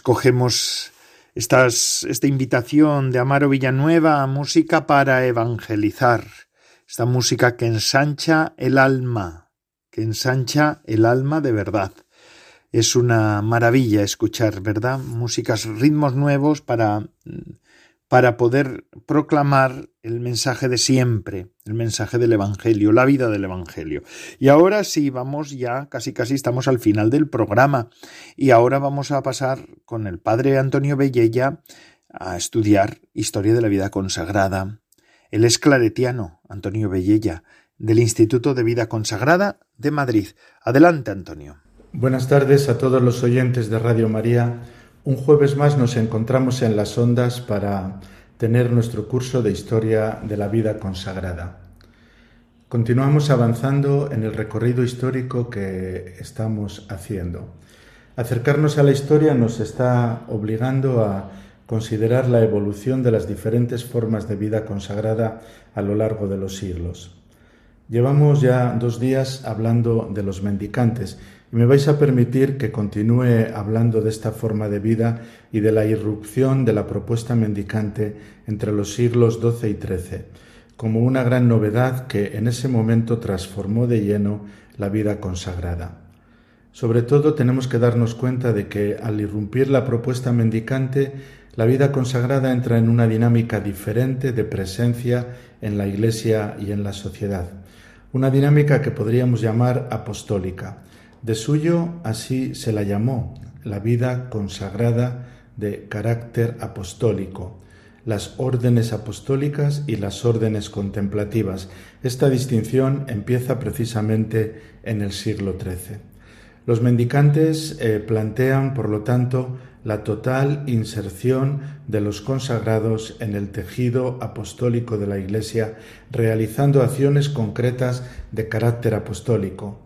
Pues cogemos estas, esta invitación de Amaro Villanueva música para evangelizar. Esta música que ensancha el alma, que ensancha el alma de verdad. Es una maravilla escuchar, ¿verdad? Músicas, ritmos nuevos para, para poder proclamar el mensaje de siempre, el mensaje del Evangelio, la vida del Evangelio. Y ahora sí, vamos ya, casi casi estamos al final del programa. Y ahora vamos a pasar con el padre Antonio Bellella a estudiar historia de la vida consagrada. Él es claretiano, Antonio Bellella, del Instituto de Vida Consagrada de Madrid. Adelante, Antonio. Buenas tardes a todos los oyentes de Radio María. Un jueves más nos encontramos en las ondas para tener nuestro curso de historia de la vida consagrada. Continuamos avanzando en el recorrido histórico que estamos haciendo. Acercarnos a la historia nos está obligando a considerar la evolución de las diferentes formas de vida consagrada a lo largo de los siglos. Llevamos ya dos días hablando de los mendicantes y me vais a permitir que continúe hablando de esta forma de vida y de la irrupción de la propuesta mendicante entre los siglos XII y XIII, como una gran novedad que en ese momento transformó de lleno la vida consagrada. Sobre todo tenemos que darnos cuenta de que al irrumpir la propuesta mendicante, la vida consagrada entra en una dinámica diferente de presencia en la Iglesia y en la sociedad, una dinámica que podríamos llamar apostólica. De suyo así se la llamó, la vida consagrada de carácter apostólico, las órdenes apostólicas y las órdenes contemplativas. Esta distinción empieza precisamente en el siglo XIII. Los mendicantes eh, plantean, por lo tanto, la total inserción de los consagrados en el tejido apostólico de la Iglesia, realizando acciones concretas de carácter apostólico.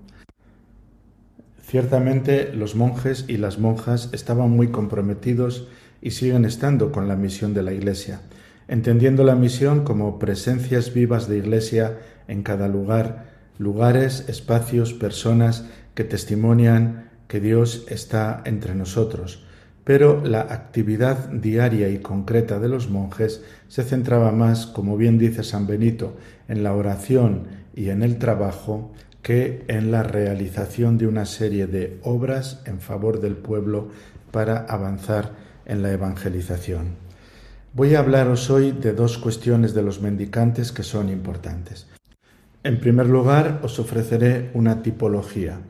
Ciertamente los monjes y las monjas estaban muy comprometidos y siguen estando con la misión de la Iglesia, entendiendo la misión como presencias vivas de Iglesia en cada lugar, lugares, espacios, personas que testimonian que Dios está entre nosotros. Pero la actividad diaria y concreta de los monjes se centraba más, como bien dice San Benito, en la oración y en el trabajo que en la realización de una serie de obras en favor del pueblo para avanzar en la evangelización. Voy a hablaros hoy de dos cuestiones de los mendicantes que son importantes. En primer lugar, os ofreceré una tipología,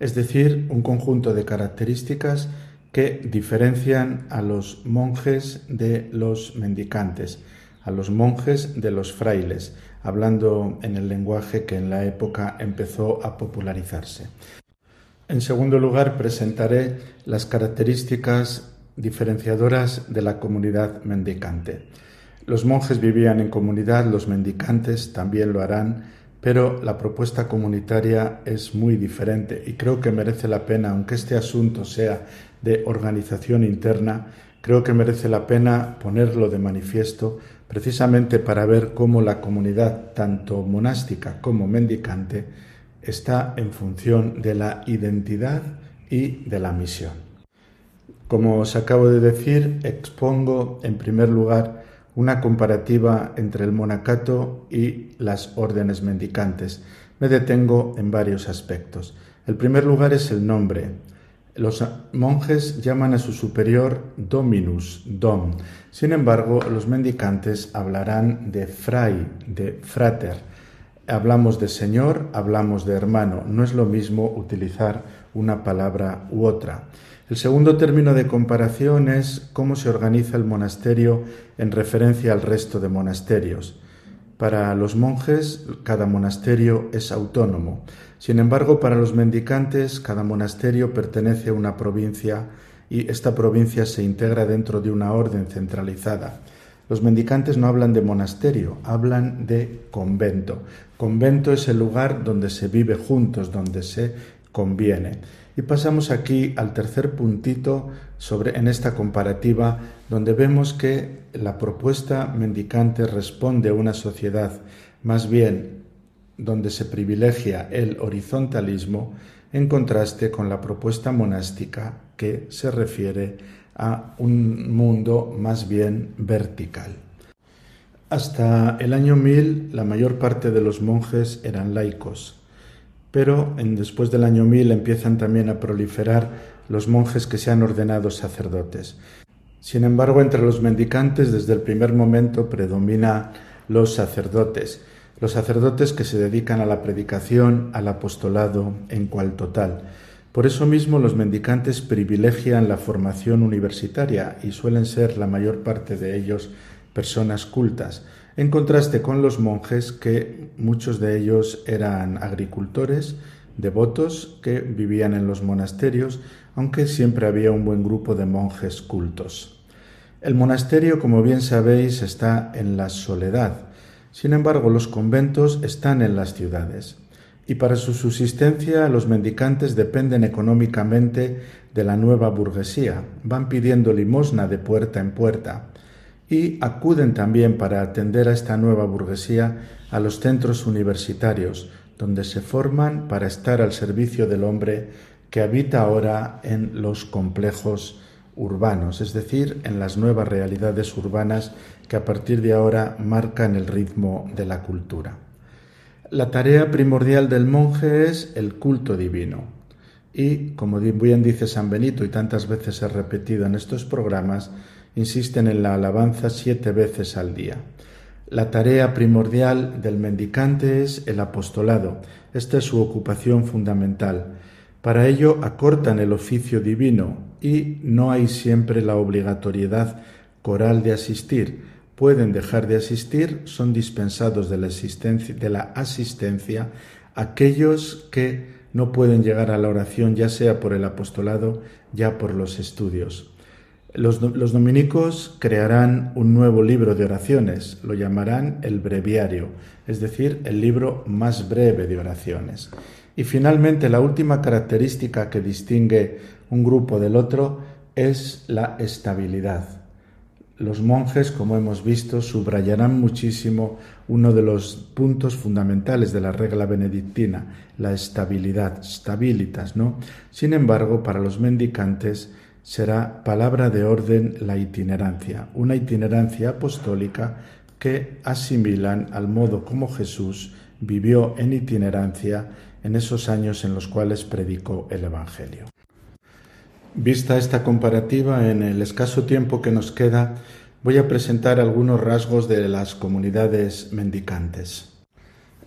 es decir, un conjunto de características que diferencian a los monjes de los mendicantes, a los monjes de los frailes, hablando en el lenguaje que en la época empezó a popularizarse. En segundo lugar, presentaré las características diferenciadoras de la comunidad mendicante. Los monjes vivían en comunidad, los mendicantes también lo harán, pero la propuesta comunitaria es muy diferente y creo que merece la pena, aunque este asunto sea de organización interna, Creo que merece la pena ponerlo de manifiesto precisamente para ver cómo la comunidad, tanto monástica como mendicante, está en función de la identidad y de la misión. Como os acabo de decir, expongo en primer lugar una comparativa entre el monacato y las órdenes mendicantes. Me detengo en varios aspectos. El primer lugar es el nombre. Los monjes llaman a su superior Dominus, Dom. Sin embargo, los mendicantes hablarán de fray, de frater. Hablamos de señor, hablamos de hermano. No es lo mismo utilizar una palabra u otra. El segundo término de comparación es cómo se organiza el monasterio en referencia al resto de monasterios. Para los monjes, cada monasterio es autónomo. Sin embargo, para los mendicantes, cada monasterio pertenece a una provincia y esta provincia se integra dentro de una orden centralizada. Los mendicantes no hablan de monasterio, hablan de convento. Convento es el lugar donde se vive juntos, donde se conviene. Y pasamos aquí al tercer puntito sobre en esta comparativa donde vemos que la propuesta mendicante responde a una sociedad más bien donde se privilegia el horizontalismo en contraste con la propuesta monástica que se refiere a un mundo más bien vertical. Hasta el año 1000 la mayor parte de los monjes eran laicos, pero en, después del año 1000 empiezan también a proliferar los monjes que se han ordenado sacerdotes. Sin embargo, entre los mendicantes desde el primer momento predomina los sacerdotes, los sacerdotes que se dedican a la predicación, al apostolado en cual total. Por eso mismo los mendicantes privilegian la formación universitaria y suelen ser la mayor parte de ellos personas cultas, en contraste con los monjes que muchos de ellos eran agricultores, devotos que vivían en los monasterios, aunque siempre había un buen grupo de monjes cultos. El monasterio, como bien sabéis, está en la soledad, sin embargo, los conventos están en las ciudades y para su subsistencia los mendicantes dependen económicamente de la nueva burguesía, van pidiendo limosna de puerta en puerta y acuden también para atender a esta nueva burguesía a los centros universitarios, donde se forman para estar al servicio del hombre que habita ahora en los complejos urbanos, es decir, en las nuevas realidades urbanas que a partir de ahora marcan el ritmo de la cultura. La tarea primordial del monje es el culto divino. Y, como bien dice San Benito y tantas veces he repetido en estos programas, insisten en la alabanza siete veces al día. La tarea primordial del mendicante es el apostolado. Esta es su ocupación fundamental. Para ello acortan el oficio divino y no hay siempre la obligatoriedad coral de asistir. Pueden dejar de asistir, son dispensados de la, asistencia aquellos que no pueden llegar a la oración, ya sea por el apostolado, ya por los estudios. Los, los, dominicos crearán un nuevo libro de oraciones, lo llamarán el breviario, es decir, el libro más breve de oraciones. Y finalmente, la última característica que distingue un grupo del otro es la estabilidad. Los monjes, como hemos visto, subrayarán muchísimo uno de los puntos fundamentales de la regla benedictina, la estabilidad, stabilitas, ¿no? Sin embargo, para los mendicantes será palabra de orden la itinerancia, una itinerancia apostólica que asimilan al modo como Jesús vivió en itinerancia en esos años en los cuales predicó el Evangelio. Vista esta comparativa, en el escaso tiempo que nos queda, voy a presentar algunos rasgos de las comunidades mendicantes.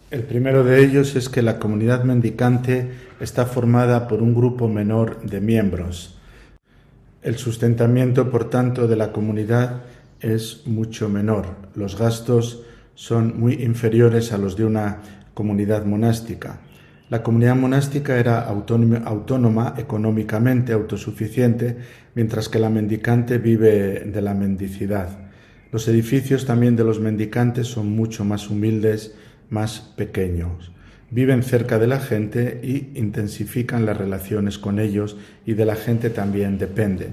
El primero de ellos es que la comunidad mendicante está formada por un grupo menor de miembros. El sustentamiento, por tanto, de la comunidad es mucho menor. Los gastos son muy inferiores a los de una comunidad monástica. La comunidad monástica era autónoma, económicamente autosuficiente, mientras que la mendicante vive de la mendicidad. Los edificios también de los mendicantes son mucho más humildes, más pequeños. Viven cerca de la gente y intensifican las relaciones con ellos y de la gente también depende.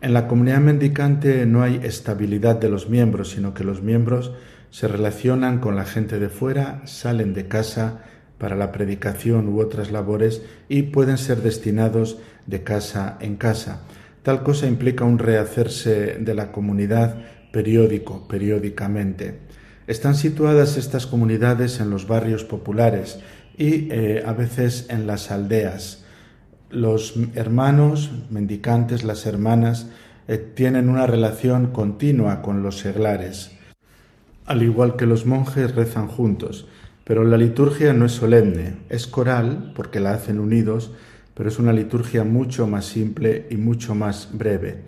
En la comunidad mendicante no hay estabilidad de los miembros, sino que los miembros se relacionan con la gente de fuera, salen de casa para la predicación u otras labores y pueden ser destinados de casa en casa. Tal cosa implica un rehacerse de la comunidad periódico, periódicamente. Están situadas estas comunidades en los barrios populares y eh, a veces en las aldeas. Los hermanos mendicantes, las hermanas, eh, tienen una relación continua con los seglares. Al igual que los monjes rezan juntos, pero la liturgia no es solemne, es coral porque la hacen unidos, pero es una liturgia mucho más simple y mucho más breve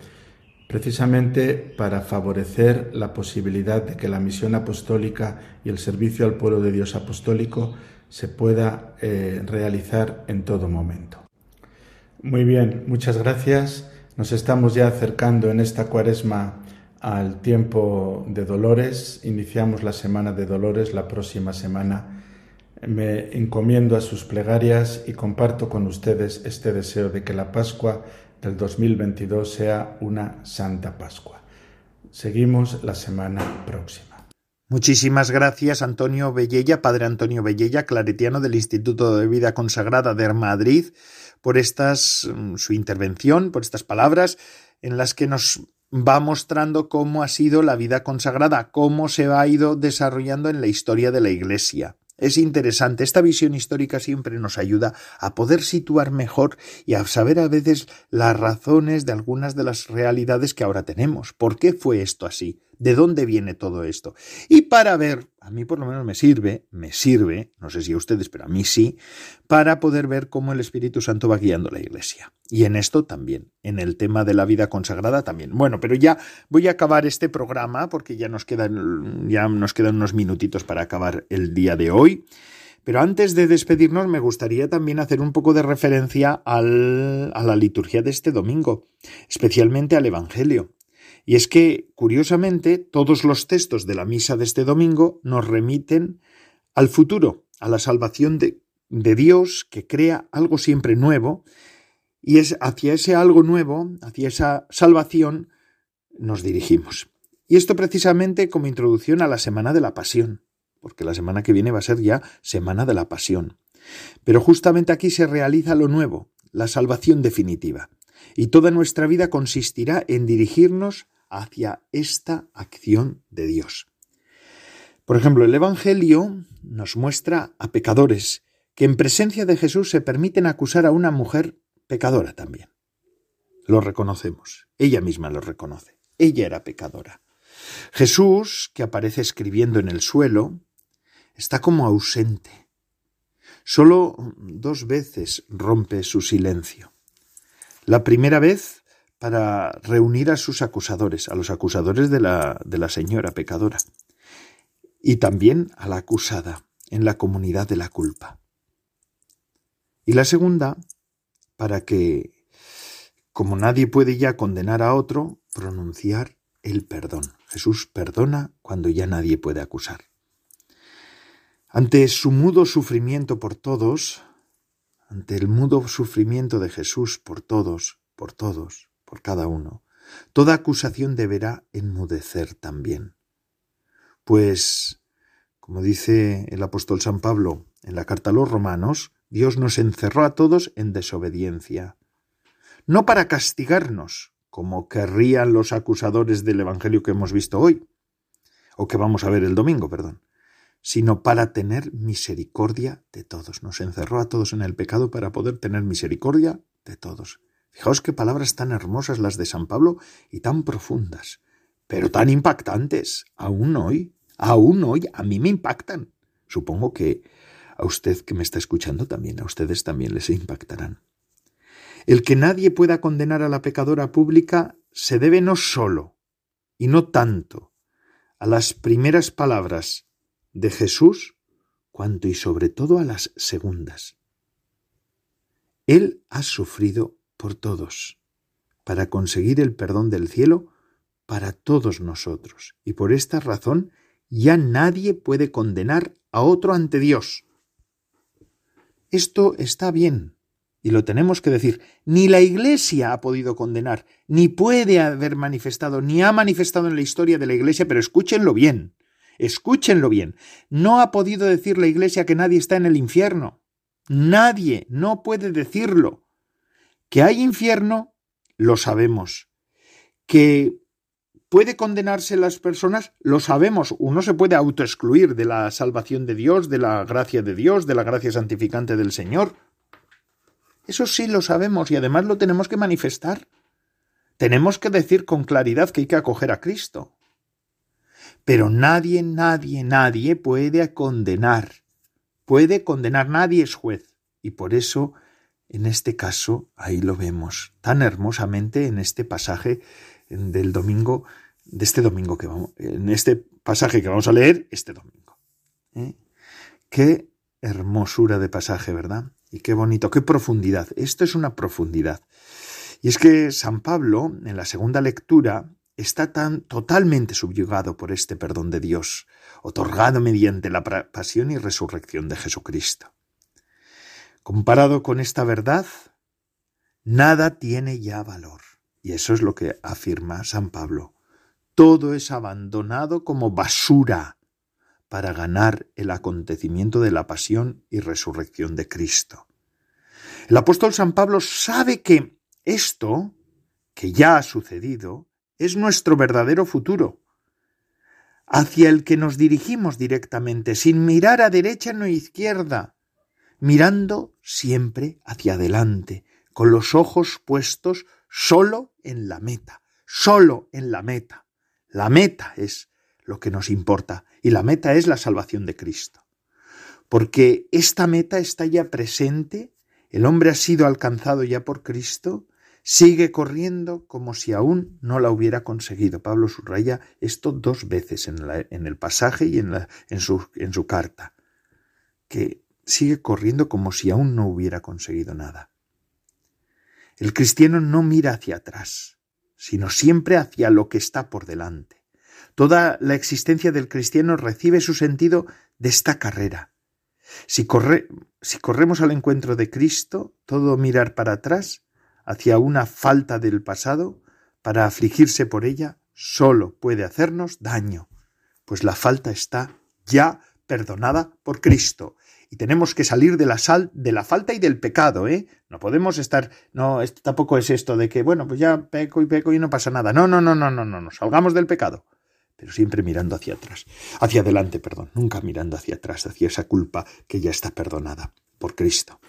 precisamente para favorecer la posibilidad de que la misión apostólica y el servicio al pueblo de Dios apostólico se pueda eh, realizar en todo momento. Muy bien, muchas gracias. Nos estamos ya acercando en esta cuaresma al tiempo de Dolores. Iniciamos la semana de Dolores la próxima semana. Me encomiendo a sus plegarias y comparto con ustedes este deseo de que la Pascua del 2022 sea una Santa Pascua. Seguimos la semana próxima. Muchísimas gracias, Antonio Bellella, Padre Antonio Bellella, claretiano del Instituto de Vida Consagrada de Madrid, por estas, mm, su intervención, por estas palabras en las que nos va mostrando cómo ha sido la vida consagrada, cómo se ha ido desarrollando en la historia de la Iglesia. Es interesante, esta visión histórica siempre nos ayuda a poder situar mejor y a saber a veces las razones de algunas de las realidades que ahora tenemos. ¿Por qué fue esto así? ¿De dónde viene todo esto? Y para ver, a mí por lo menos me sirve, me sirve, no sé si a ustedes, pero a mí sí, para poder ver cómo el Espíritu Santo va guiando la Iglesia. Y en esto también, en el tema de la vida consagrada también. Bueno, pero ya voy a acabar este programa porque ya nos quedan, ya nos quedan unos minutitos para acabar el día de hoy. Pero antes de despedirnos me gustaría también hacer un poco de referencia al, a la liturgia de este domingo, especialmente al Evangelio. Y es que, curiosamente, todos los textos de la misa de este domingo nos remiten al futuro, a la salvación de, Dios que crea algo siempre nuevo, y es hacia ese algo nuevo, hacia esa salvación, nos dirigimos. Y esto precisamente como introducción a la Semana de la Pasión, porque la semana que viene va a ser ya Semana de la Pasión. Pero justamente aquí se realiza lo nuevo, la salvación definitiva. Y toda nuestra vida consistirá en dirigirnos hacia esta acción de Dios. Por ejemplo, el Evangelio nos muestra a pecadores que en presencia de Jesús se permiten acusar a una mujer pecadora también. Lo reconocemos, ella misma lo reconoce, ella era pecadora. Jesús, que aparece escribiendo en el suelo, está como ausente. Solo dos veces rompe su silencio. La primera vez para reunir a sus acusadores, a los acusadores de la, de la señora pecadora, y también a la acusada en la comunidad de la culpa. Y la segunda, para que, como nadie puede ya condenar a otro, pronunciar el perdón. Jesús perdona cuando ya nadie puede acusar. Ante su mudo sufrimiento por todos, ante el mudo sufrimiento de Jesús por todos, por todos, por cada uno, toda acusación deberá enmudecer también. Pues, como dice el apóstol San Pablo en la carta a los romanos, Dios nos encerró a todos en desobediencia, no para castigarnos, como querrían los acusadores del Evangelio que hemos visto hoy, o que vamos a ver el domingo, perdón, sino para tener misericordia de todos. Nos encerró a todos en el pecado para poder tener misericordia de todos. Fijaos qué palabras tan hermosas las de San Pablo y tan profundas, pero tan impactantes. Aún hoy, aún hoy, a mí me impactan. Supongo que a usted que me está escuchando también, a ustedes también les impactarán. El que nadie pueda condenar a la pecadora pública se debe no solo y no tanto a las primeras palabras de Jesús, cuanto y sobre todo a las segundas. Él ha sufrido por todos, para conseguir el perdón del cielo para todos nosotros. Y por esta razón ya nadie puede condenar a otro ante Dios. Esto está bien, y lo tenemos que decir, ni la Iglesia ha podido condenar, ni puede haber manifestado, ni ha manifestado en la historia de la Iglesia, pero escúchenlo bien, escúchenlo bien, no ha podido decir la Iglesia que nadie está en el infierno. Nadie no puede decirlo. Que hay infierno, lo sabemos. Que puede condenarse las personas, lo sabemos. Uno se puede autoexcluir de la salvación de Dios, de la gracia de Dios, de la gracia santificante del Señor. Eso sí lo sabemos y además lo tenemos que manifestar. Tenemos que decir con claridad que hay que acoger a Cristo. Pero nadie, nadie, nadie puede condenar. Puede condenar, nadie es juez. Y por eso, en este caso, ahí lo vemos tan hermosamente en este pasaje del domingo, de este domingo que vamos, en este pasaje que vamos a leer este domingo. ¿Eh? Qué hermosura de pasaje, ¿verdad? Y qué bonito, qué profundidad. Esto es una profundidad. Y es que San Pablo, en la segunda lectura, está tan totalmente subyugado por este perdón de Dios, otorgado mediante la pasión y resurrección de Jesucristo. Comparado con esta verdad, nada tiene ya valor. Y eso es lo que afirma San Pablo. Todo es abandonado como basura para ganar el acontecimiento de la pasión y resurrección de Cristo. El apóstol San Pablo sabe que esto, que ya ha sucedido, es nuestro verdadero futuro, hacia el que nos dirigimos directamente, sin mirar a derecha ni a izquierda, mirando siempre hacia adelante, con los ojos puestos solo en la meta, solo en la meta. La meta es lo que nos importa y la meta es la salvación de Cristo. Porque esta meta está ya presente, el hombre ha sido alcanzado ya por Cristo, sigue corriendo como si aún no la hubiera conseguido. Pablo subraya esto dos veces en, el pasaje y en, su, en su carta, que sigue corriendo como si aún no hubiera conseguido nada. El cristiano no mira hacia atrás, sino siempre hacia lo que está por delante. Toda la existencia del cristiano recibe su sentido de esta carrera. Si, si corremos al encuentro de Cristo, todo mirar para atrás, hacia una falta del pasado, para afligirse por ella, solo puede hacernos daño, pues la falta está ya perdonada por Cristo. Y tenemos que salir de la sal, de la falta y del pecado, ¿eh? No podemos estar, no, tampoco es esto de que, bueno, pues ya peco y peco y no pasa nada. No, no, no, no, no, no, no, salgamos del pecado pero siempre mirando hacia atrás, hacia adelante, perdón, nunca mirando hacia atrás, hacia esa culpa que ya está perdonada por Cristo.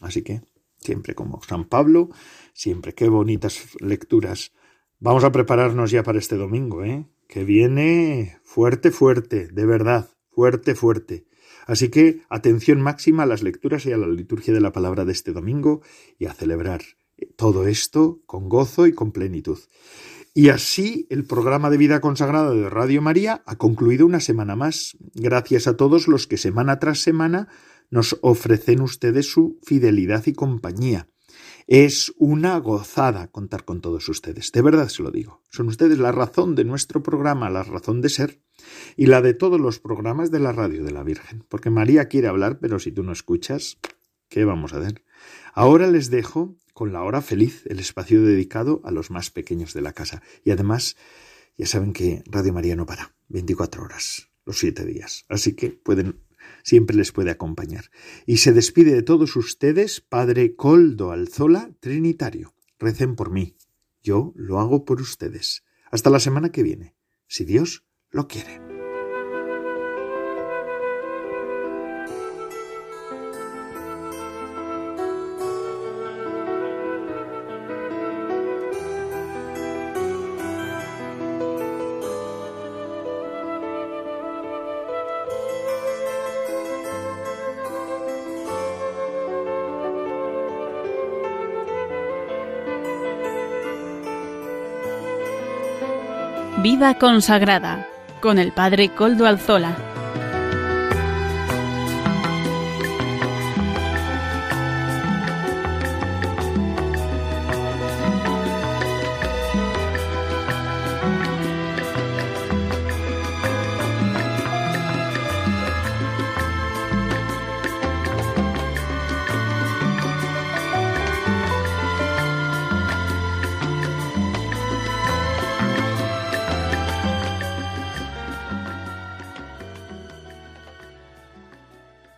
Así que, siempre como San Pablo, siempre, qué bonitas lecturas. Vamos a prepararnos ya para este domingo, ¿eh? Que viene fuerte, fuerte, de verdad, fuerte, fuerte. Así que atención máxima a las lecturas y a la liturgia de la palabra de este domingo y a celebrar todo esto con gozo y con plenitud. Y así el programa de vida consagrada de Radio María ha concluido una semana más. Gracias a todos los que semana tras semana nos ofrecen ustedes su fidelidad y compañía. Es una gozada contar con todos ustedes, de verdad se lo digo. Son ustedes la razón de nuestro programa, la razón de ser, y la de todos los programas de la radio de la Virgen. Porque María quiere hablar, pero si tú no escuchas, ¿qué vamos a hacer? Ahora les dejo con la hora feliz, el espacio dedicado a los más pequeños de la casa. Y además, ya saben que Radio María no para, 24 horas, los siete días. Así que pueden, siempre les puede acompañar. Y se despide de todos ustedes, Padre Coldo Alzola, Trinitario. Recen por mí. Yo lo hago por ustedes. Hasta la semana que viene, si Dios lo quiere. Vida consagrada con el Padre Coldo Alzola.